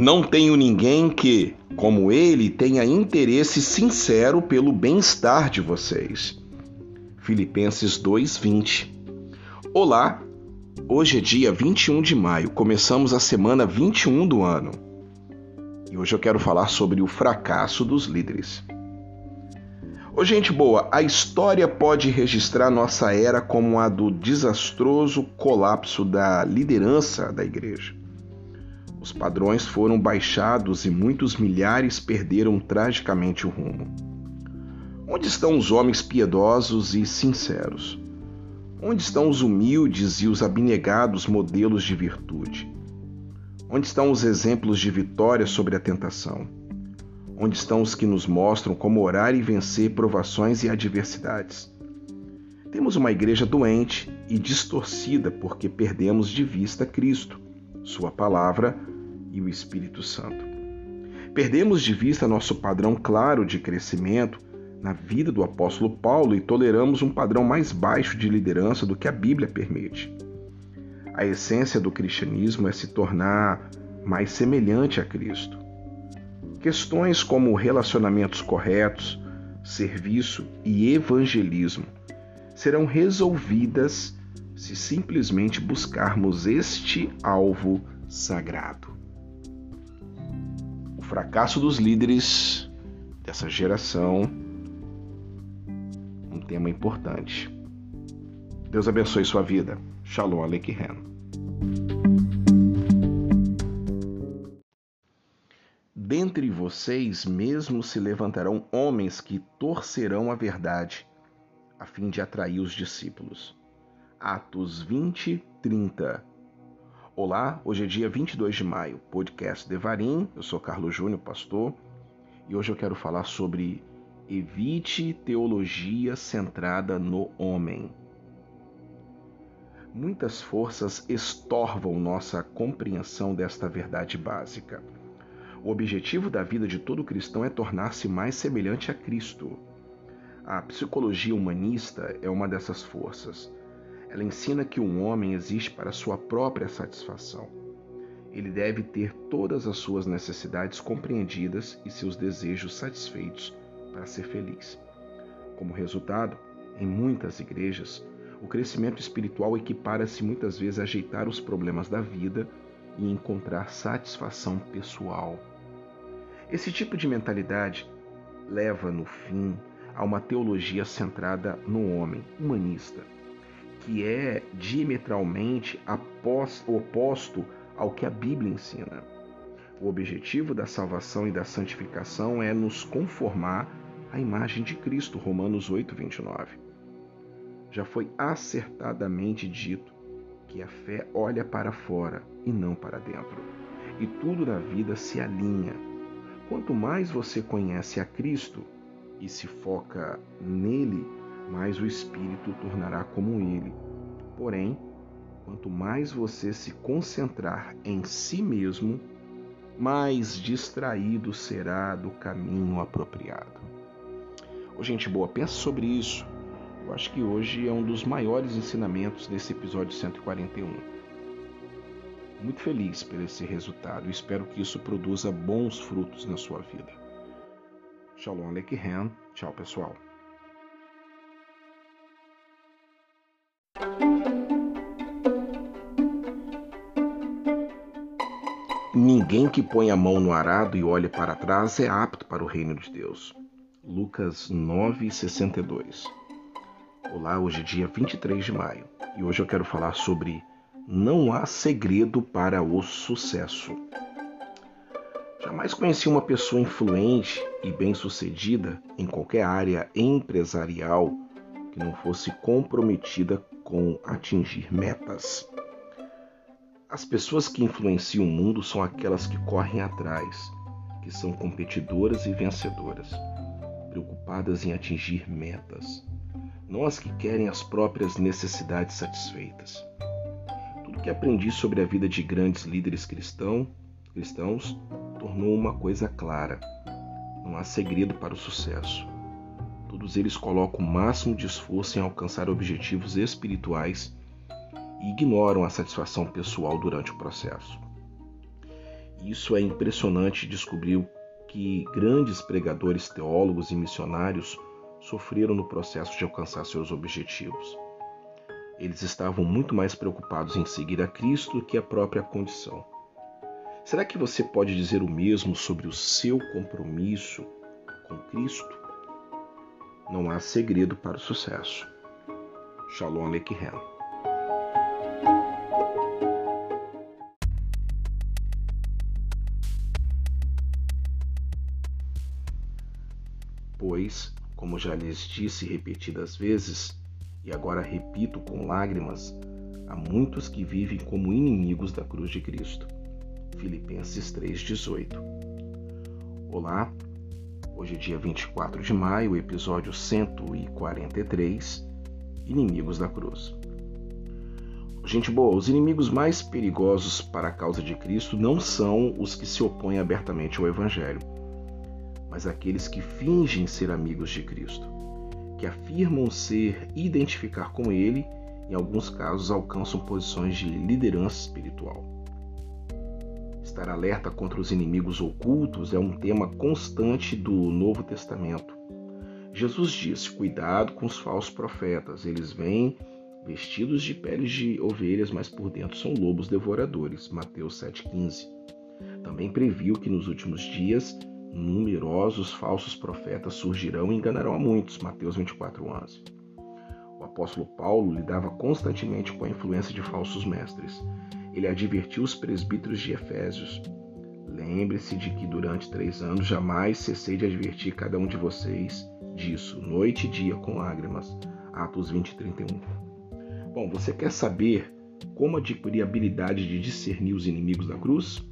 Não tenho ninguém que, como ele, tenha interesse sincero pelo bem-estar de vocês. Filipenses 2:20. Olá, hoje é dia 21 de maio, começamos a semana 21 do ano. E hoje eu quero falar sobre o fracasso dos líderes. Ô, gente boa, a história pode registrar nossa era como a do desastroso colapso da liderança da igreja. Os padrões foram baixados e muitos milhares perderam tragicamente o rumo. Onde estão os homens piedosos e sinceros? Onde estão os humildes e os abnegados modelos de virtude? Onde estão os exemplos de vitória sobre a tentação? Onde estão os que nos mostram como orar e vencer provações e adversidades? Temos uma igreja doente e distorcida porque perdemos de vista Cristo, Sua palavra e o Espírito Santo. Perdemos de vista nosso padrão claro de crescimento na vida do apóstolo Paulo e toleramos um padrão mais baixo de liderança do que a Bíblia permite. A essência do cristianismo é se tornar mais semelhante a Cristo. Questões como relacionamentos corretos, serviço e evangelismo serão resolvidas se simplesmente buscarmos este alvo sagrado. Fracasso dos líderes dessa geração, um tema importante. Deus abençoe sua vida. Shalom Aleichem. Dentre vocês mesmo se levantarão homens que torcerão a verdade, a fim de atrair os discípulos. Atos 20, 30. Olá, hoje é dia 22 de maio, podcast Devarim. Eu sou Carlos Júnior, pastor, e hoje eu quero falar sobre evite teologia centrada no homem. Muitas forças estorvam nossa compreensão desta verdade básica. O objetivo da vida de todo cristão é tornar-se mais semelhante a Cristo. A psicologia humanista é uma dessas forças. Ela ensina que um homem existe para sua própria satisfação. Ele deve ter todas as suas necessidades compreendidas e seus desejos satisfeitos para ser feliz. Como resultado, em muitas igrejas, o crescimento espiritual equipara-se muitas vezes a ajeitar os problemas da vida e encontrar satisfação pessoal. Esse tipo de mentalidade leva, no fim, a uma teologia centrada no homem, humanista, que é diametralmente oposto ao que a Bíblia ensina. O objetivo da salvação e da santificação é nos conformar à imagem de Cristo, Romanos 8, 29. Já foi acertadamente dito que a fé olha para fora e não para dentro, e tudo na vida se alinha Quanto mais você conhece a Cristo e se foca nele, mais o Espírito tornará como ele. Porém, quanto mais você se concentrar em si mesmo, mais distraído será do caminho apropriado. Ô, gente boa, pensa sobre isso. Eu acho que hoje é um dos maiores ensinamentos desse episódio 141 muito feliz por esse resultado e espero que isso produza bons frutos na sua vida. Shalom Aleichem. Tchau, pessoal. Ninguém que põe a mão no arado e olhe para trás é apto para o reino de Deus. Lucas 9:62. Olá, hoje é dia 23 de maio e hoje eu quero falar sobre não há segredo para o sucesso. Jamais conheci uma pessoa influente e bem-sucedida em qualquer área empresarial que não fosse comprometida com atingir metas. As pessoas que influenciam o mundo são aquelas que correm atrás, que são competidoras e vencedoras, preocupadas em atingir metas, não as que querem as próprias necessidades satisfeitas que aprendi sobre a vida de grandes líderes cristão, cristãos tornou uma coisa clara: não há segredo para o sucesso. Todos eles colocam o máximo de esforço em alcançar objetivos espirituais e ignoram a satisfação pessoal durante o processo. Isso é impressionante descobrir que grandes pregadores, teólogos e missionários sofreram no processo de alcançar seus objetivos. Eles estavam muito mais preocupados em seguir a Cristo que a própria condição. Será que você pode dizer o mesmo sobre o seu compromisso com Cristo? Não há segredo para o sucesso. Shalom Aleichem. Pois, como já lhes disse repetidas vezes, e agora repito com lágrimas, há muitos que vivem como inimigos da cruz de Cristo. Filipenses 3,18. Olá, hoje é dia 24 de maio, episódio 143 Inimigos da Cruz. Gente boa, os inimigos mais perigosos para a causa de Cristo não são os que se opõem abertamente ao Evangelho mas aqueles que fingem ser amigos de Cristo, que afirmam ser e identificar com Ele, em alguns casos alcançam posições de liderança espiritual. Estar alerta contra os inimigos ocultos é um tema constante do Novo Testamento. Jesus disse: Cuidado com os falsos profetas, eles vêm vestidos de peles de ovelhas, mas por dentro são lobos devoradores. Mateus 7,15. Também previu que nos últimos dias numerosos falsos profetas surgirão e enganarão a muitos. Mateus 24:11. O apóstolo Paulo lidava constantemente com a influência de falsos mestres. Ele advertiu os presbíteros de Efésios: Lembre-se de que durante três anos jamais cessei de advertir cada um de vocês disso, noite e dia com lágrimas. Atos 20 31. Bom, você quer saber como adquirir a habilidade de discernir os inimigos da cruz?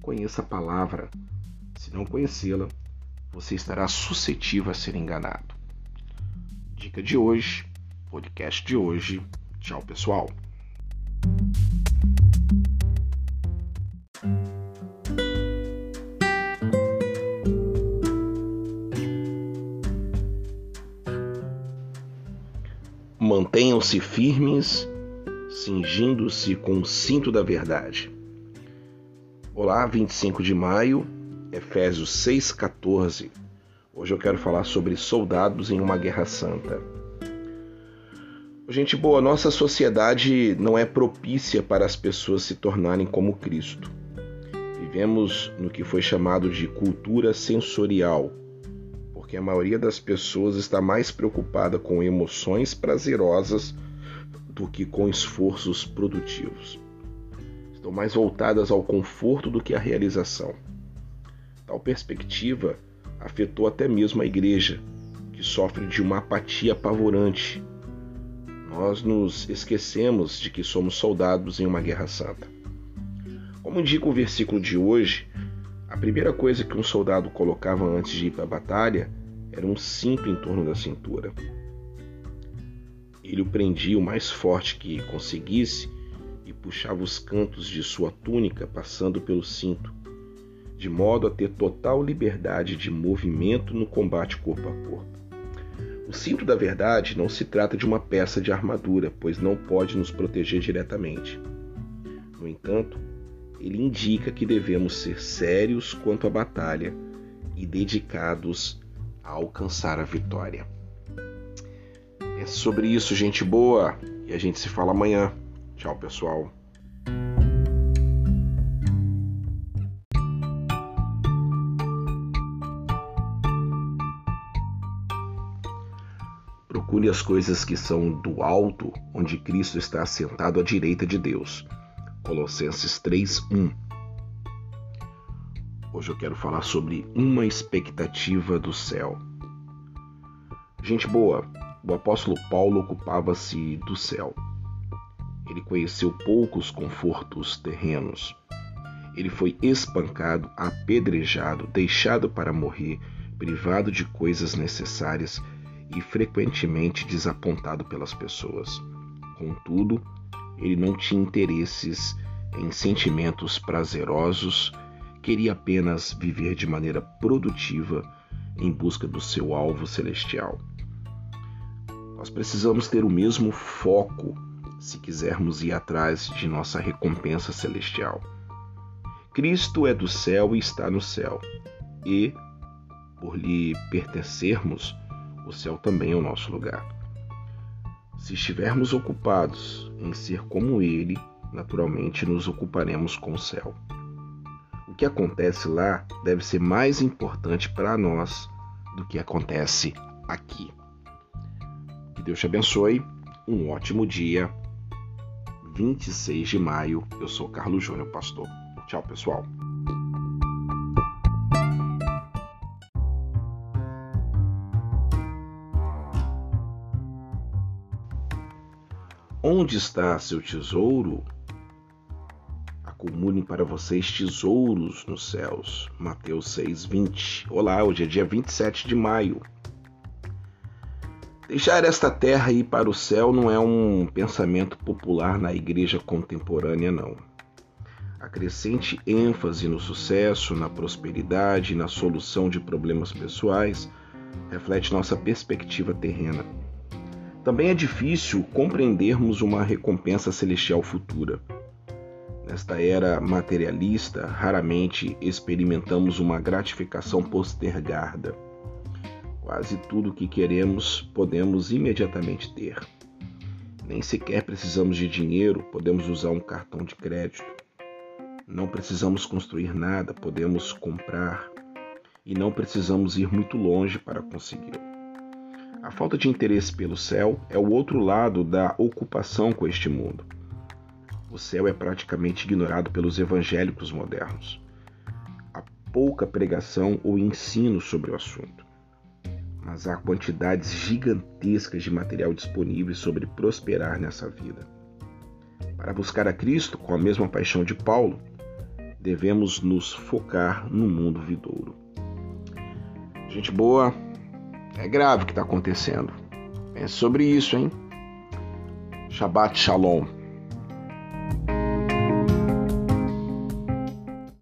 Conheça a palavra se não conhecê-la, você estará suscetível a ser enganado. Dica de hoje, podcast de hoje. Tchau, pessoal. Mantenham-se firmes, cingindo-se com o cinto da verdade. Olá, 25 de maio Efésios 6,14. Hoje eu quero falar sobre soldados em uma guerra santa. Gente boa, nossa sociedade não é propícia para as pessoas se tornarem como Cristo. Vivemos no que foi chamado de cultura sensorial, porque a maioria das pessoas está mais preocupada com emoções prazerosas do que com esforços produtivos. Estão mais voltadas ao conforto do que à realização. Tal perspectiva afetou até mesmo a igreja, que sofre de uma apatia apavorante. Nós nos esquecemos de que somos soldados em uma guerra santa. Como indica o versículo de hoje, a primeira coisa que um soldado colocava antes de ir para a batalha era um cinto em torno da cintura. Ele o prendia o mais forte que conseguisse e puxava os cantos de sua túnica passando pelo cinto de modo a ter total liberdade de movimento no combate corpo a corpo. O cinto da verdade não se trata de uma peça de armadura, pois não pode nos proteger diretamente. No entanto, ele indica que devemos ser sérios quanto à batalha e dedicados a alcançar a vitória. É sobre isso, gente boa, e a gente se fala amanhã. Tchau, pessoal. Procure as coisas que são do alto, onde Cristo está assentado à direita de Deus. Colossenses 3:1. Hoje eu quero falar sobre uma expectativa do céu. Gente boa, o apóstolo Paulo ocupava-se do céu. Ele conheceu poucos confortos terrenos. Ele foi espancado, apedrejado, deixado para morrer, privado de coisas necessárias e frequentemente desapontado pelas pessoas. Contudo, ele não tinha interesses em sentimentos prazerosos, queria apenas viver de maneira produtiva em busca do seu alvo celestial. Nós precisamos ter o mesmo foco se quisermos ir atrás de nossa recompensa celestial. Cristo é do céu e está no céu, e, por lhe pertencermos, o céu também é o nosso lugar. Se estivermos ocupados em ser como Ele, naturalmente nos ocuparemos com o céu. O que acontece lá deve ser mais importante para nós do que acontece aqui. Que Deus te abençoe. Um ótimo dia. 26 de maio. Eu sou Carlos Júnior, pastor. Tchau, pessoal. Onde está seu tesouro? Acumulem para vocês tesouros nos céus. Mateus 6:20. Olá, hoje é dia 27 de maio. Deixar esta terra ir para o céu não é um pensamento popular na igreja contemporânea, não. A crescente ênfase no sucesso, na prosperidade e na solução de problemas pessoais reflete nossa perspectiva terrena. Também é difícil compreendermos uma recompensa celestial futura. Nesta era materialista, raramente experimentamos uma gratificação postergada. Quase tudo o que queremos podemos imediatamente ter. Nem sequer precisamos de dinheiro, podemos usar um cartão de crédito. Não precisamos construir nada, podemos comprar e não precisamos ir muito longe para consegui-lo. A falta de interesse pelo céu é o outro lado da ocupação com este mundo. O céu é praticamente ignorado pelos evangélicos modernos. Há pouca pregação ou ensino sobre o assunto. Mas há quantidades gigantescas de material disponível sobre prosperar nessa vida. Para buscar a Cristo com a mesma paixão de Paulo, devemos nos focar no mundo vidouro. Gente boa, é grave o que está acontecendo. Pense sobre isso, hein? Shabbat Shalom.